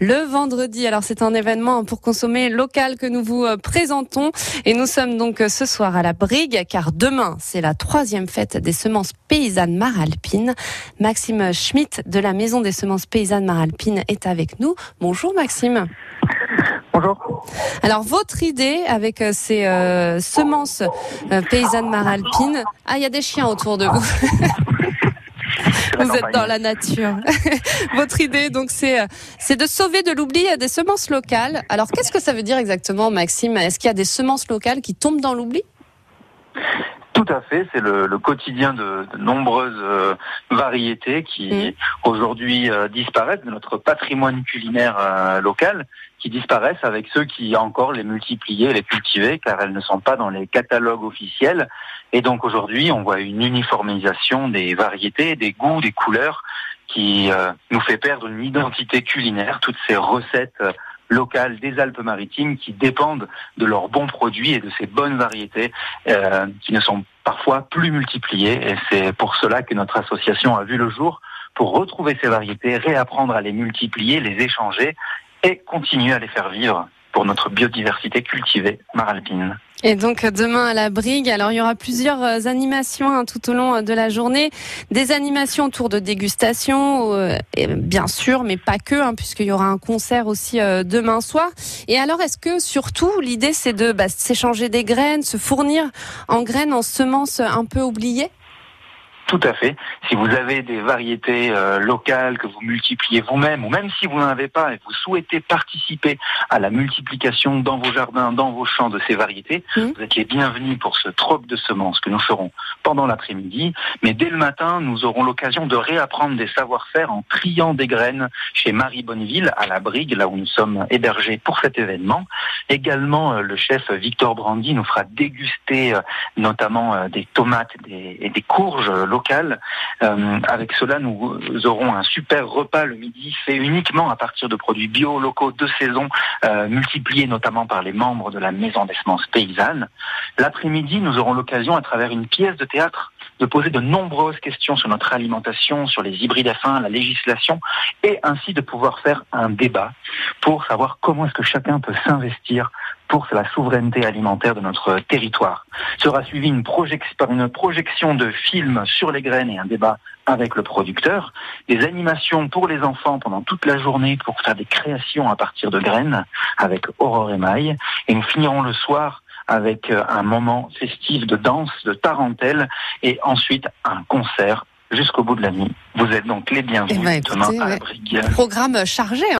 le vendredi. Alors c'est un événement pour consommer local que nous vous euh, présentons et nous sommes donc euh, ce soir à la Brigue car demain c'est la troisième fête des semences paysannes Maralpines. Maxime Schmitt de la Maison des semences paysannes Maralpines est avec nous. Bonjour Maxime. Bonjour. Alors votre idée avec euh, ces euh, semences euh, paysannes maralpines, ah il y a des chiens autour de vous. vous êtes dans la nature. votre idée donc c'est c'est de sauver de l'oubli des semences locales. Alors qu'est-ce que ça veut dire exactement Maxime? Est-ce qu'il y a des semences locales qui tombent dans l'oubli? Tout à fait, c'est le, quotidien de, nombreuses variétés qui mmh. aujourd'hui disparaissent de notre patrimoine culinaire local qui disparaissent avec ceux qui encore les multiplier, les cultiver, car elles ne sont pas dans les catalogues officiels. Et donc aujourd'hui, on voit une uniformisation des variétés, des goûts, des couleurs, qui euh, nous fait perdre une identité culinaire, toutes ces recettes euh, locales des Alpes-Maritimes qui dépendent de leurs bons produits et de ces bonnes variétés euh, qui ne sont parfois plus multipliées. Et c'est pour cela que notre association a vu le jour pour retrouver ces variétés, réapprendre à les multiplier, les échanger et continuer à les faire vivre pour notre biodiversité cultivée maralpine. Et donc demain à la Brigue, alors il y aura plusieurs euh, animations hein, tout au long euh, de la journée, des animations autour de dégustation, euh, bien sûr, mais pas que, hein, puisqu'il y aura un concert aussi demain soir. Et alors, est-ce que surtout l'idée c'est de bah, s'échanger des graines, se fournir en graines, en semences un peu oubliées? Tout à fait. Si vous avez des variétés euh, locales que vous multipliez vous-même, ou même si vous n'en avez pas et vous souhaitez participer à la multiplication dans vos jardins, dans vos champs de ces variétés, mmh. vous êtes les bienvenus pour ce troc de semences que nous ferons pendant l'après-midi. Mais dès le matin, nous aurons l'occasion de réapprendre des savoir-faire en triant des graines chez Marie Bonneville à la Brigue, là où nous sommes hébergés pour cet événement. Également, euh, le chef Victor Brandy nous fera déguster euh, notamment des tomates et des courges locales euh, avec cela, nous aurons un super repas le midi fait uniquement à partir de produits bio locaux de saison, euh, multipliés notamment par les membres de la Maison des semences paysannes. L'après-midi, nous aurons l'occasion, à travers une pièce de théâtre, de poser de nombreuses questions sur notre alimentation, sur les hybrides à fin, la législation, et ainsi de pouvoir faire un débat pour savoir comment est-ce que chacun peut s'investir pour la souveraineté alimentaire de notre territoire. Sera suivi une par une projection de films sur les graines et un débat avec le producteur, des animations pour les enfants pendant toute la journée pour faire des créations à partir de graines avec Aurore et Maille, et nous finirons le soir avec euh, un moment festif de danse, de tarentelle, et ensuite un concert jusqu'au bout de la nuit. Vous êtes donc les bienvenus eh ben, demain à la. Programme chargé. Hein.